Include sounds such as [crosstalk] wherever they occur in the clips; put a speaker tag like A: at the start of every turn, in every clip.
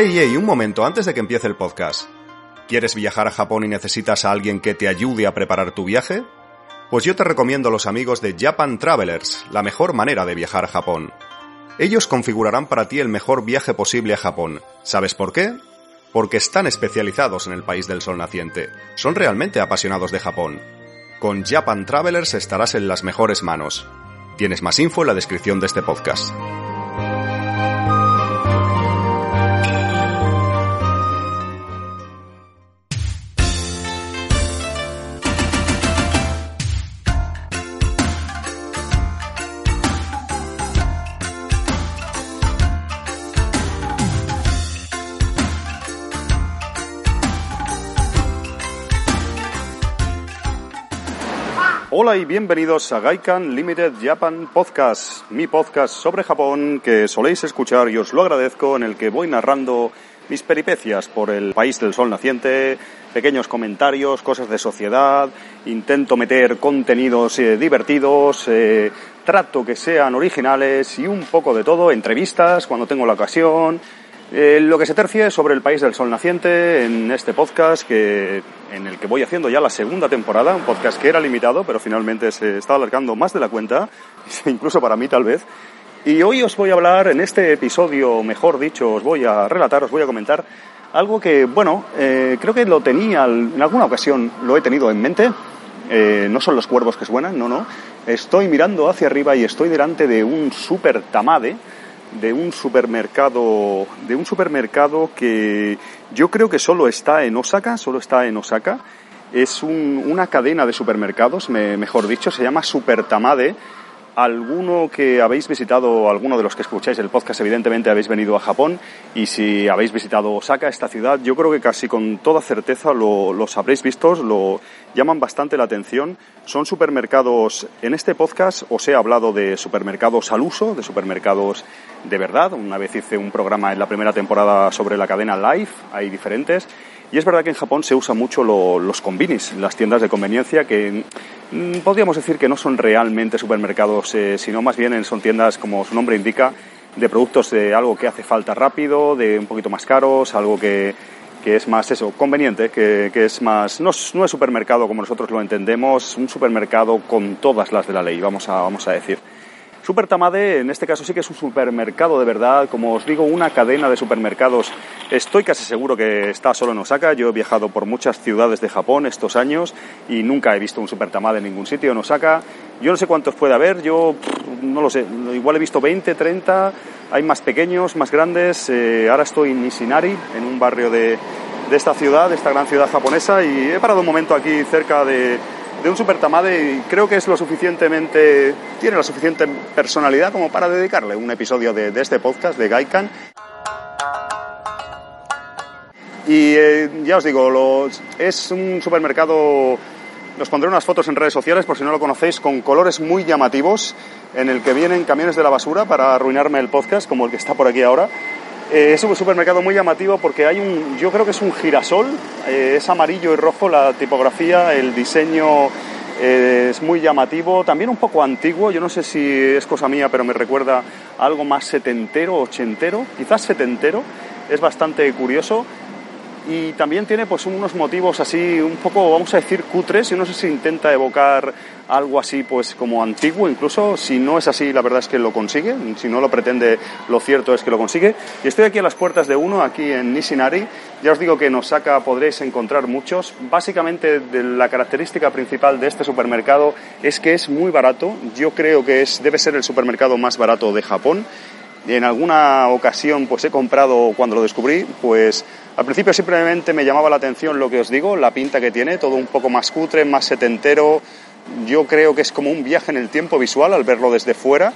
A: Ey, un momento, antes de que empiece el podcast. ¿Quieres viajar a Japón y necesitas a alguien que te ayude a preparar tu viaje? Pues yo te recomiendo a los amigos de Japan Travelers, la mejor manera de viajar a Japón. Ellos configurarán para ti el mejor viaje posible a Japón. ¿Sabes por qué? Porque están especializados en el país del sol naciente. Son realmente apasionados de Japón. Con Japan Travelers estarás en las mejores manos. Tienes más info en la descripción de este podcast. Hola y bienvenidos a Gaikan Limited Japan Podcast, mi podcast sobre Japón que soléis escuchar y os lo agradezco, en el que voy narrando mis peripecias por el país del sol naciente, pequeños comentarios, cosas de sociedad, intento meter contenidos eh, divertidos, eh, trato que sean originales y un poco de todo, entrevistas cuando tengo la ocasión, eh, lo que se tercie sobre el país del sol naciente en este podcast que, en el que voy haciendo ya la segunda temporada, un podcast que era limitado, pero finalmente se está alargando más de la cuenta, [laughs] incluso para mí tal vez. Y hoy os voy a hablar, en este episodio, mejor dicho, os voy a relatar, os voy a comentar algo que, bueno, eh, creo que lo tenía, en alguna ocasión lo he tenido en mente. Eh, no son los cuervos que suenan, no, no. Estoy mirando hacia arriba y estoy delante de un super tamade de un supermercado, de un supermercado que yo creo que solo está en Osaka, solo está en Osaka. Es una cadena de supermercados, mejor dicho, se llama Super Tamade alguno que habéis visitado, alguno de los que escucháis el podcast, evidentemente habéis venido a Japón y si habéis visitado Osaka, esta ciudad, yo creo que casi con toda certeza lo, los habréis visto, lo llaman bastante la atención. Son supermercados, en este podcast os he hablado de supermercados al uso, de supermercados de verdad. Una vez hice un programa en la primera temporada sobre la cadena Live, hay diferentes. Y es verdad que en Japón se usa mucho los combinis, las tiendas de conveniencia, que podríamos decir que no son realmente supermercados, eh, sino más bien son tiendas, como su nombre indica, de productos de algo que hace falta rápido, de un poquito más caros, algo que, que es más eso, conveniente, que, que es más, no no es supermercado como nosotros lo entendemos, un supermercado con todas las de la ley, vamos a, vamos a decir. Super Tamade, en este caso sí que es un supermercado de verdad, como os digo, una cadena de supermercados. Estoy casi seguro que está solo en Osaka. Yo he viajado por muchas ciudades de Japón estos años y nunca he visto un Super Tamade en ningún sitio en Osaka. Yo no sé cuántos puede haber, yo no lo sé, igual he visto 20, 30, hay más pequeños, más grandes. Eh, ahora estoy en Nishinari, en un barrio de, de esta ciudad, de esta gran ciudad japonesa, y he parado un momento aquí cerca de de un Super Tamade y creo que es lo suficientemente, tiene la suficiente personalidad como para dedicarle un episodio de, este podcast de Gaikan. Y eh, ya os digo, es un supermercado, os pondré unas fotos en redes sociales por si no lo conocéis, con colores muy llamativos, en el que vienen camiones de la basura para arruinarme el podcast, como el que está por aquí ahora. Eh, es un supermercado muy llamativo porque hay un, yo creo que es un girasol, eh, es amarillo y rojo la tipografía, el diseño eh, es muy llamativo, también un poco antiguo, yo no sé si es cosa mía, pero me recuerda algo más setentero, ochentero, quizás setentero, es bastante curioso y también tiene pues unos motivos así un poco, vamos a decir, cutres. Yo no sé si intenta evocar algo así pues como antiguo, incluso si no es así, la verdad es que lo consigue, si no lo pretende, lo cierto es que lo consigue. Y estoy aquí a las puertas de uno, aquí en Nishinari. Ya os digo que en Osaka podréis encontrar muchos. Básicamente la característica principal de este supermercado es que es muy barato. Yo creo que es, debe ser el supermercado más barato de Japón en alguna ocasión pues he comprado cuando lo descubrí, pues al principio simplemente me llamaba la atención lo que os digo, la pinta que tiene, todo un poco más cutre, más setentero. Yo creo que es como un viaje en el tiempo visual al verlo desde fuera.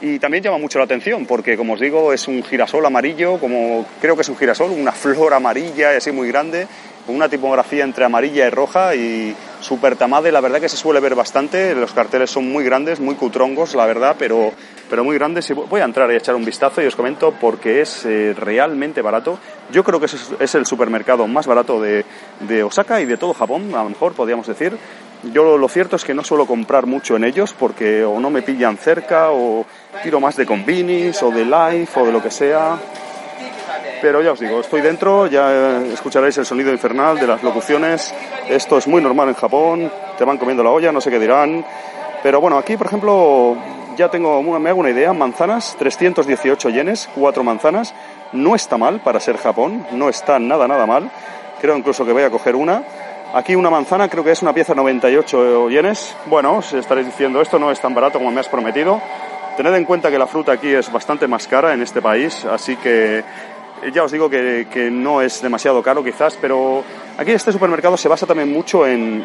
A: Y también llama mucho la atención porque, como os digo, es un girasol amarillo, como creo que es un girasol, una flor amarilla y así muy grande, con una tipografía entre amarilla y roja y super tamade, la verdad que se suele ver bastante, los carteles son muy grandes, muy cutrongos, la verdad, pero, pero muy grandes. Voy a entrar y echar un vistazo y os comento porque es eh, realmente barato. Yo creo que es, es el supermercado más barato de, de, Osaka y de todo Japón, a lo mejor podríamos decir. Yo lo cierto es que no suelo comprar mucho en ellos porque o no me pillan cerca o tiro más de convinis o de life o de lo que sea. Pero ya os digo, estoy dentro, ya escucharéis el sonido infernal de las locuciones. Esto es muy normal en Japón, te van comiendo la olla, no sé qué dirán. Pero bueno, aquí, por ejemplo, ya tengo, me hago una idea, manzanas, 318 yenes, cuatro manzanas. No está mal para ser Japón, no está nada, nada mal. Creo incluso que voy a coger una. Aquí una manzana, creo que es una pieza 98 yenes. Bueno, si estaréis diciendo, esto no es tan barato como me has prometido. Tened en cuenta que la fruta aquí es bastante más cara en este país, así que ya os digo que, que no es demasiado caro quizás, pero aquí este supermercado se basa también mucho en,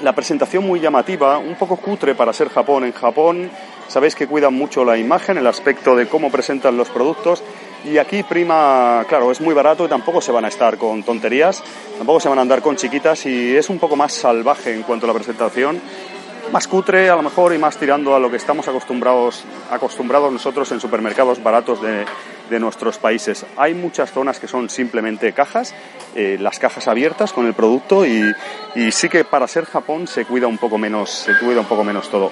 A: la presentación muy llamativa, un poco cutre para ser Japón. En Japón sabéis que cuidan mucho la imagen, el aspecto de cómo presentan los productos y aquí prima, claro, es muy barato y tampoco se van a estar con tonterías, tampoco se van a andar con chiquitas y es un poco más salvaje en cuanto a la presentación más cutre a lo mejor y más tirando a lo que estamos acostumbrados, acostumbrados nosotros en supermercados baratos de, de nuestros países. Hay muchas zonas que son simplemente cajas, eh, las cajas abiertas con el producto y, y sí que para ser Japón se cuida un poco menos, se cuida un poco menos todo.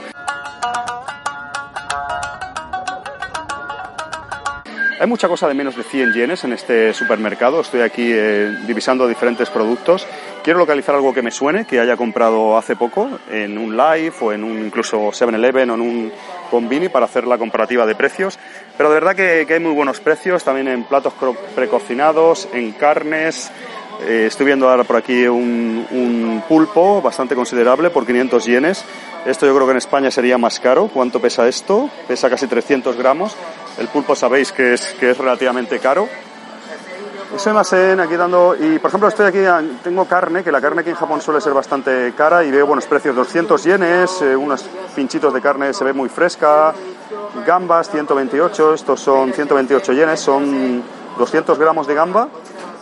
A: Hay mucha cosa de menos de 100 yenes en este supermercado. Estoy aquí eh, divisando diferentes productos. Quiero localizar algo que me suene, que haya comprado hace poco en un live o en un incluso 7-Eleven o en un Convini para hacer la comparativa de precios. Pero de verdad que, que hay muy buenos precios también en platos precocinados, en carnes, eh, estoy viendo ahora por aquí un, un, pulpo bastante considerable por 500 yenes. Esto yo creo que en España sería más caro. ¿Cuánto pesa esto? Pesa casi 300 gramos. El pulpo sabéis que es, que es relativamente caro. Ese almacén aquí dando, y por ejemplo estoy aquí, tengo carne, que la carne aquí en Japón suele ser bastante cara y veo buenos precios, 200 yenes, eh, unos pinchitos de carne se ve muy fresca, gambas 128, estos son 128 yenes, son 200 gramos de gamba,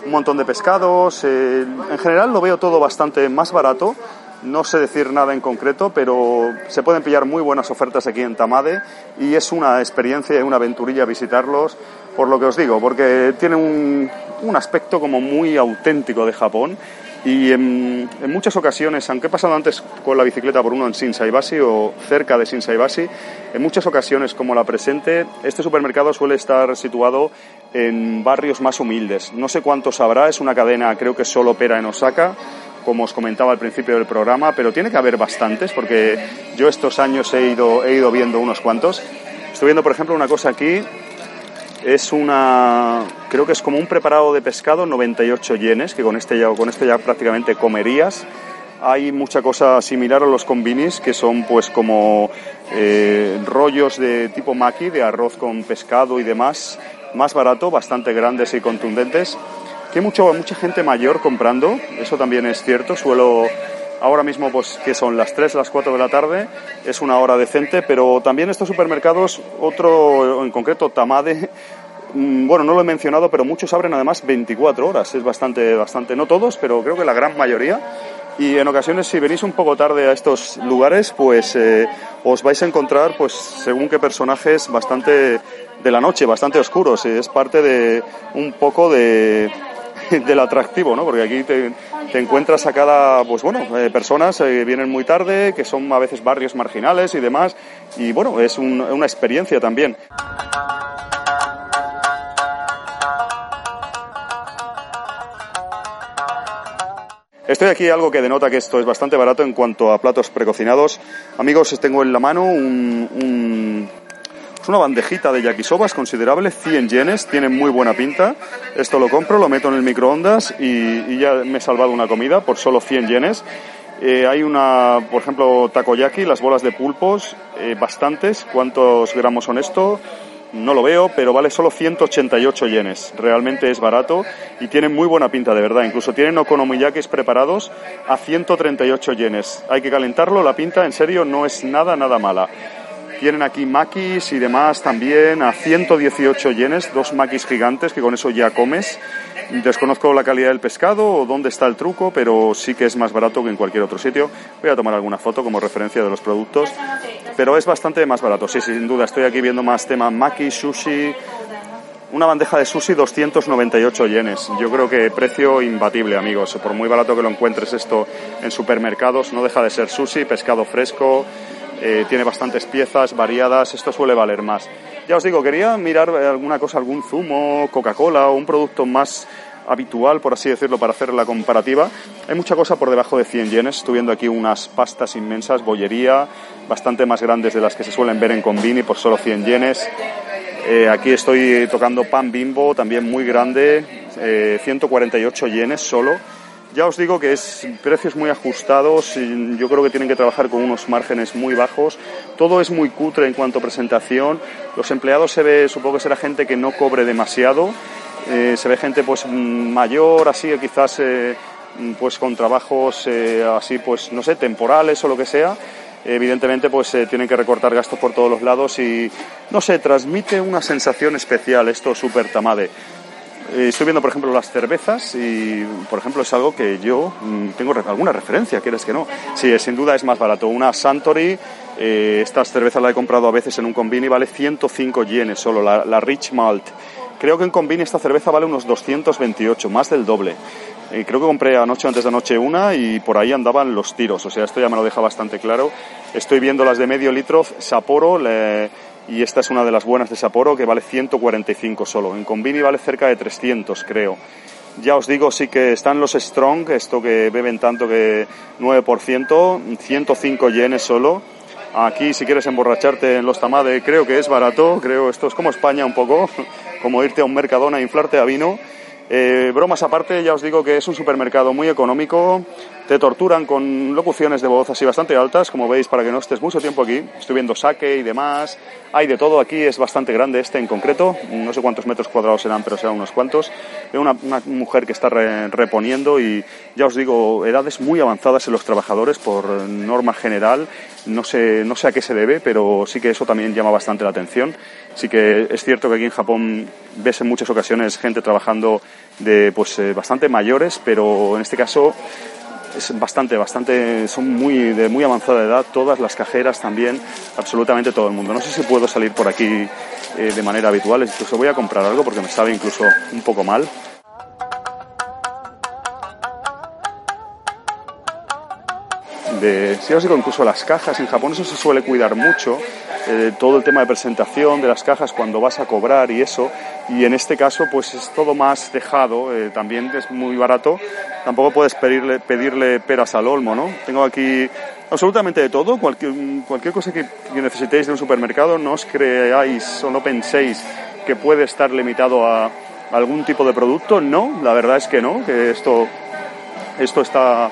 A: un montón de pescados. Eh, en general lo veo todo bastante más barato. No sé decir nada en concreto, pero se pueden pillar muy buenas ofertas aquí en Tamade y es una experiencia y una aventurilla visitarlos, por lo que os digo, porque tiene un, aspecto como muy auténtico de Japón y en, en, muchas ocasiones, aunque he pasado antes con la bicicleta por uno en Shinsaibashi o cerca de Shinsaibashi, en muchas ocasiones como la presente, este supermercado suele estar situado en barrios más humildes. No sé cuántos habrá, es una cadena creo que solo opera en Osaka, como os comentaba al principio del programa, pero tiene que haber bastantes porque yo estos años he ido, he ido viendo unos cuantos. Estoy viendo, por ejemplo, una cosa aquí es una, creo que es como un preparado de pescado, 98 yenes, que con este ya, con este ya prácticamente comerías. Hay mucha cosa similar a los combinis, que son pues como eh, rollos de tipo maki, de arroz con pescado y demás, más barato, bastante grandes y contundentes. Que hay mucho, mucha gente mayor comprando, eso también es cierto. Suelo, ahora mismo pues que son las 3, las 4 de la tarde, es una hora decente, pero también estos supermercados, otro en concreto Tamade, mm, bueno, no lo he mencionado, pero muchos abren además 24 horas, es bastante, bastante, no todos, pero creo que la gran mayoría. Y en ocasiones, si venís un poco tarde a estos lugares, pues eh, os vais a encontrar, pues según qué personajes, bastante de la noche, bastante oscuros. Es parte de un poco de, [laughs] del atractivo, ¿no? Porque aquí te, encuentras a cada, pues bueno, eh, personas que vienen muy tarde, que son a veces barrios marginales y demás, y bueno, es un, una experiencia también. Estoy aquí algo que denota que esto es bastante barato en cuanto a platos precocinados. Amigos, tengo en la mano un es una bandejita de yakisobas considerable, 100 yenes, tiene muy buena pinta. Esto lo compro, lo meto en el microondas y, y ya me he salvado una comida por solo 100 yenes. Eh, hay una, por ejemplo, takoyaki, las bolas de pulpos, eh, bastantes. ¿Cuántos gramos son esto? No lo veo, pero vale solo 188 yenes. Realmente es barato y tiene muy buena pinta, de verdad. Incluso tienen okonomiyakis preparados a 138 yenes. Hay que calentarlo, la pinta en serio no es nada, nada mala. Tienen aquí maquis y demás también a 118 yenes, dos maquis gigantes que con eso ya comes. Desconozco la calidad del pescado o dónde está el truco, pero sí que es más barato que en cualquier otro sitio. Voy a tomar alguna foto como referencia de los productos, pero es bastante más barato. Sí, sin duda, estoy aquí viendo más tema maki, sushi. Una bandeja de sushi 298 yenes. Yo creo que precio imbatible, amigos. Por muy barato que lo encuentres esto en supermercados, no deja de ser sushi, pescado fresco, eh, tiene bastantes piezas variadas, esto suele valer más. Ya os digo, quería mirar alguna cosa, algún zumo, Coca-Cola o un producto más habitual, por así decirlo, para hacer la comparativa. Hay mucha cosa por debajo de 100 yenes. Estoy viendo aquí unas pastas inmensas, bollería, bastante más grandes de las que se suelen ver en Combini por solo 100 yenes. Eh, aquí estoy tocando pan bimbo, también muy grande, 148 eh, yenes solo. Ya os digo que es precios muy ajustados, yo creo que tienen que trabajar con unos márgenes muy bajos. Todo es muy cutre en cuanto a presentación. Los empleados se ve, supongo que será gente que no cobre demasiado. Eh, se ve gente pues mayor, así, quizás pues con trabajos así, pues no sé, temporales o lo que sea evidentemente pues eh, tienen que recortar gastos por todos los lados y no sé, transmite una sensación especial esto Super Tamade. Eh, estoy viendo, por ejemplo, las cervezas y, por ejemplo, es algo que yo mm, tengo alguna referencia, ¿quieres que no? Sí, sin duda es más barato. Una Santori, eh, estas cervezas la he comprado a veces en un combini, vale 105 yenes solo, la, la Rich Malt. Creo que en combini esta cerveza vale unos 228, más del doble. Eh, creo que compré anoche antes de anoche una y por ahí andaban los tiros. O sea, esto ya me lo deja bastante claro. Estoy viendo las de medio litro Sapporo y esta es una de las buenas de Sapporo que vale 145 solo. En Combini vale cerca de 300, creo. Ya os digo, sí que están los Strong, esto que beben tanto que 9%, 105 yenes solo. Aquí, si quieres emborracharte en los tamade, creo que es barato. Creo esto es como España un poco, [laughs] como irte a un mercadona a inflarte a vino. Eh, bromas aparte, ya os digo que es un supermercado muy económico, te torturan con locuciones de voz así bastante altas, como veis, para que no estés mucho tiempo aquí. Estoy viendo saque y demás, hay de todo aquí, es bastante grande este en concreto, no sé cuántos metros cuadrados serán, pero serán unos cuantos. Veo una, mujer que está reponiendo y ya os digo, edades muy avanzadas en los trabajadores por norma general, no sé, no sé a qué se debe, pero sí que eso también llama bastante la atención. Sí que es cierto que aquí en Japón ves en muchas ocasiones gente trabajando de pues eh, bastante mayores, pero en este caso es bastante, bastante, son muy de muy avanzada edad, todas las cajeras también, absolutamente todo el mundo. No sé si puedo salir por aquí eh, de manera habitual, incluso voy a comprar algo porque me sabe incluso un poco mal. Si os digo, incluso las cajas, en Japón eso se suele cuidar mucho, eh, todo el tema de presentación de las cajas cuando vas a cobrar y eso. Y en este caso, pues es todo más dejado, eh, también es muy barato. Tampoco puedes pedirle, pedirle peras al olmo, ¿no? Tengo aquí absolutamente de todo, cualquier, cualquier cosa que, necesitéis de un supermercado, no os creáis o no penséis que puede estar limitado a algún tipo de producto. No, la verdad es que no, que esto, esto está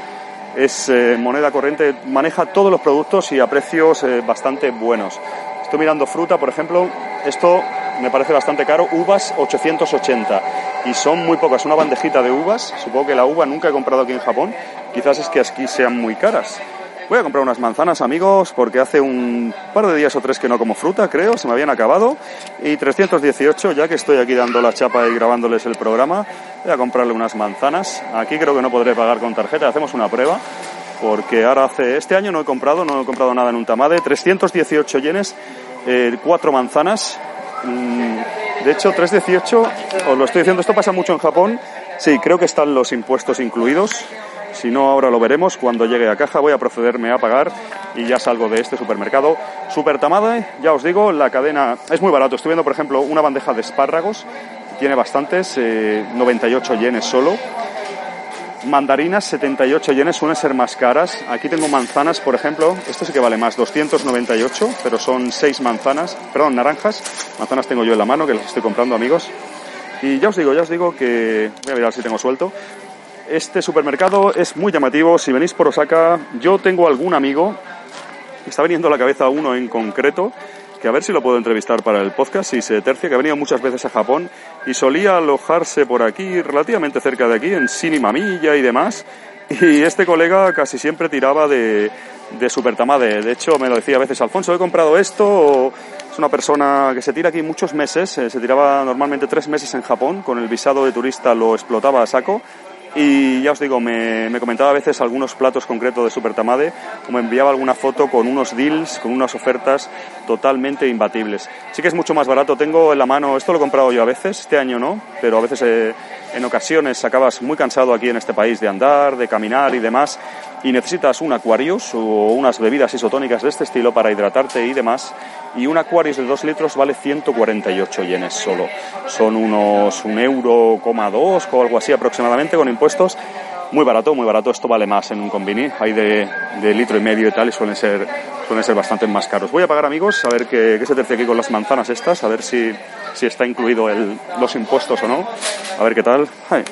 A: es eh, moneda corriente, maneja todos los productos y a precios eh, bastante buenos. Estoy mirando fruta, por ejemplo, esto me parece bastante caro, uvas 880 y son muy pocas, una bandejita de uvas, supongo que la uva nunca he comprado aquí en Japón, quizás es que aquí sean muy caras. Voy a comprar unas manzanas, amigos, porque hace un par de días o tres que no como fruta, creo, se me habían acabado. Y 318, ya que estoy aquí dando la chapa y grabándoles el programa, voy a comprarle unas manzanas. Aquí creo que no podré pagar con tarjeta, hacemos una prueba, porque ahora hace, este año no he comprado, no he comprado nada en un tamade. 318 yenes, eh, cuatro manzanas. Mm, de hecho, 318, os lo estoy diciendo, esto pasa mucho en Japón. Sí, creo que están los impuestos incluidos. Si no, ahora lo veremos. Cuando llegue a caja voy a procederme a pagar y ya salgo de este supermercado. Super Tamade, ya os digo, la cadena es muy barato. Estoy viendo, por ejemplo, una bandeja de espárragos. Tiene bastantes, 98 eh, yenes solo. Mandarinas, 78 yenes, suelen ser más caras. Aquí tengo manzanas, por ejemplo. Esto sí que vale más, 298, pero son 6 manzanas, perdón, naranjas. Manzanas tengo yo en la mano, que las estoy comprando, amigos. Y ya os digo, ya os digo que... Voy a mirar si tengo suelto. Este supermercado es muy llamativo. Si venís por Osaka, yo tengo algún amigo, me está viniendo a la cabeza uno en concreto, que a ver si lo puedo entrevistar para el podcast, si se tercia, que ha venido muchas veces a Japón y solía alojarse por aquí, relativamente cerca de aquí, en Shinimamiya y demás. Y este colega casi siempre tiraba de, de Super Tamade. De hecho, me lo decía a veces, Alfonso, he comprado esto. es una persona que se tira aquí muchos meses. Eh, se tiraba normalmente tres meses en Japón. Con el visado de turista lo explotaba a saco. Y ya os digo, me, comentaba a veces algunos platos concretos de Super Tamade o me enviaba alguna foto con unos deals, con unas ofertas totalmente imbatibles. Sí que es mucho más barato. Tengo en la mano, esto lo he comprado yo a veces, este año no, pero a veces eh, en ocasiones acabas muy cansado aquí en este país de andar, de caminar y demás, y necesitas un Aquarius o unas bebidas isotónicas de este estilo para hidratarte y demás y un Aquarius de 2 litros vale 148 yenes solo. Son unos un euro, coma dos o algo así aproximadamente con impuestos. Muy barato, muy barato. Esto vale más en un combini. Hay de, de litro y medio y tal y suelen ser, suelen ser bastante más caros. Voy a pagar, amigos, a ver qué, qué se tercia aquí con las manzanas estas, a ver si, si está incluido el, los impuestos o no. A ver qué tal. Ay.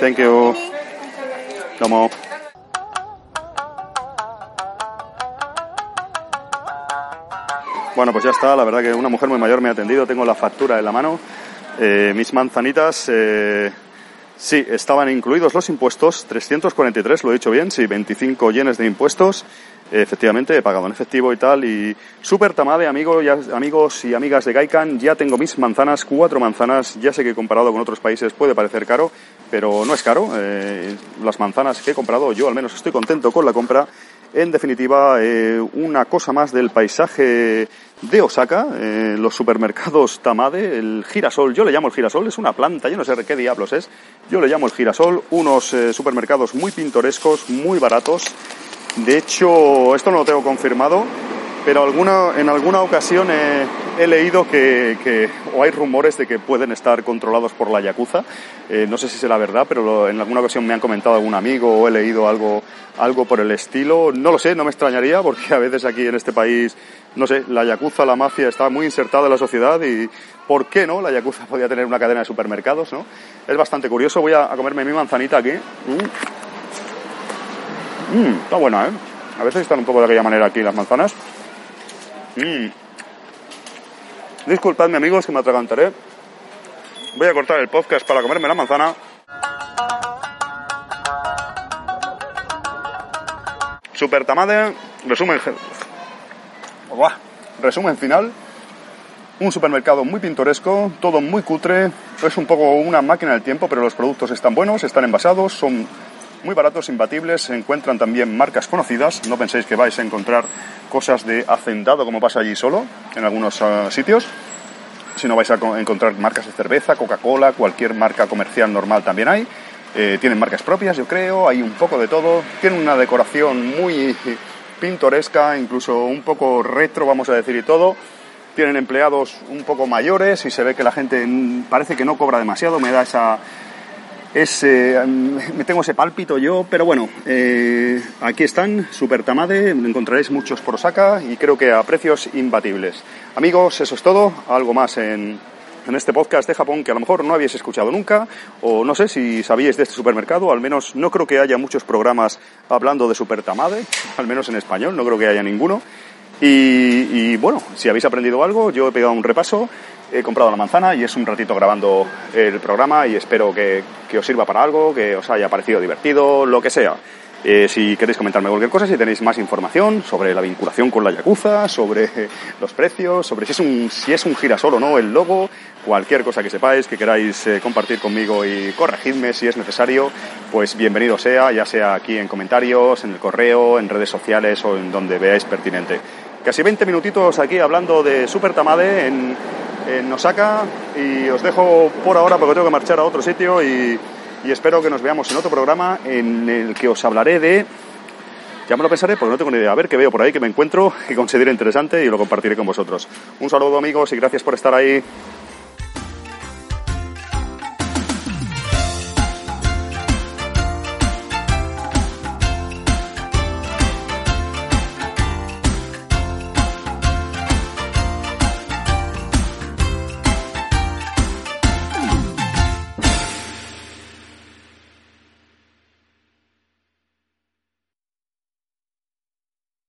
A: Thank you. Domo. Bueno, pues ya está. La verdad que una mujer muy mayor me ha atendido. Tengo la factura en la mano. Eh, mis manzanitas, eh, sí, estaban incluidos los impuestos. 343, lo he dicho bien, sí, 25 yenes de impuestos. Efectivamente, he pagado en efectivo y tal. Y súper tamade, amigo, amigos y amigas de Gaikan, ya tengo mis manzanas, cuatro manzanas. Ya sé que comparado con otros países puede parecer caro, pero no es caro. Eh, las manzanas que he comprado, yo al menos estoy contento con la compra. En definitiva, eh, una cosa más del paisaje de Osaka, eh, los supermercados Tamade, el girasol, yo le llamo el girasol, es una planta, yo no sé qué diablos es, yo le llamo el girasol, unos eh, supermercados muy pintorescos, muy baratos. De hecho, esto no lo tengo confirmado, pero alguna, en alguna ocasión he, leído que, o hay rumores de que pueden estar controlados por la Yakuza. Eh, no sé si será verdad, pero en alguna ocasión me han comentado algún amigo o he leído algo, algo por el estilo. No lo sé, no me extrañaría, porque a veces aquí en este país, no sé, la Yakuza, la mafia está muy insertada en la sociedad y ¿por qué no? La Yakuza podría tener una cadena de supermercados, ¿no? Es bastante curioso. Voy a, a comerme mi manzanita aquí. Mm. Mm, está buena, ¿eh? A veces están un poco de aquella manera aquí las manzanas. Mm. Disculpadme amigos que me atragantaré. Voy a cortar el podcast para comerme la manzana. Super Tamade, resumen, resumen final. Un supermercado muy pintoresco, todo muy cutre. Es un poco una máquina del tiempo, pero los productos están buenos, están envasados, son muy baratos, imbatibles. Se encuentran también marcas conocidas. No penséis que vais a encontrar cosas de hacendado como pasa allí solo en algunos uh, sitios. Si no vais a encontrar marcas de cerveza, Coca-Cola, cualquier marca comercial normal también hay. Eh, tienen marcas propias, yo creo, hay un poco de todo. Tienen una decoración muy pintoresca, incluso un poco retro, vamos a decir, y todo. Tienen empleados un poco mayores y se ve que la gente parece que no cobra demasiado, me da esa, ese, me tengo ese pálpito yo, pero bueno, eh, aquí están, Super Tamade, encontraréis muchos por Osaka y creo que a precios imbatibles. Amigos, eso es todo, algo más en, en este podcast de Japón que a lo mejor no habéis escuchado nunca, o no sé si sabíais de este supermercado, al menos no creo que haya muchos programas hablando de Super Tamade, al menos en español, no creo que haya ninguno. Y, y, bueno, si habéis aprendido algo, yo he pegado un repaso, he comprado la manzana y es un ratito grabando el programa y espero que, que os sirva para algo, que os haya parecido divertido, lo que sea. Eh, si queréis comentarme cualquier cosa, si tenéis más información sobre la vinculación con la Yakuza, sobre [laughs] los precios, sobre si es un, si es un girasol o no el logo, cualquier cosa que sepáis, que queráis eh, compartir conmigo y corregidme si es necesario, pues bienvenido sea, ya sea aquí en comentarios, en el correo, en redes sociales o en donde veáis pertinente. Casi 20 minutitos aquí hablando de Super Tamade en, Osaka y os dejo por ahora porque tengo que marchar a otro sitio y, y espero que nos veamos en otro programa en el que os hablaré de ya me lo pensaré porque no tengo ni idea. A ver qué veo por ahí, que me encuentro, [laughs] que considero interesante y lo compartiré con vosotros. Un saludo amigos y gracias por estar ahí.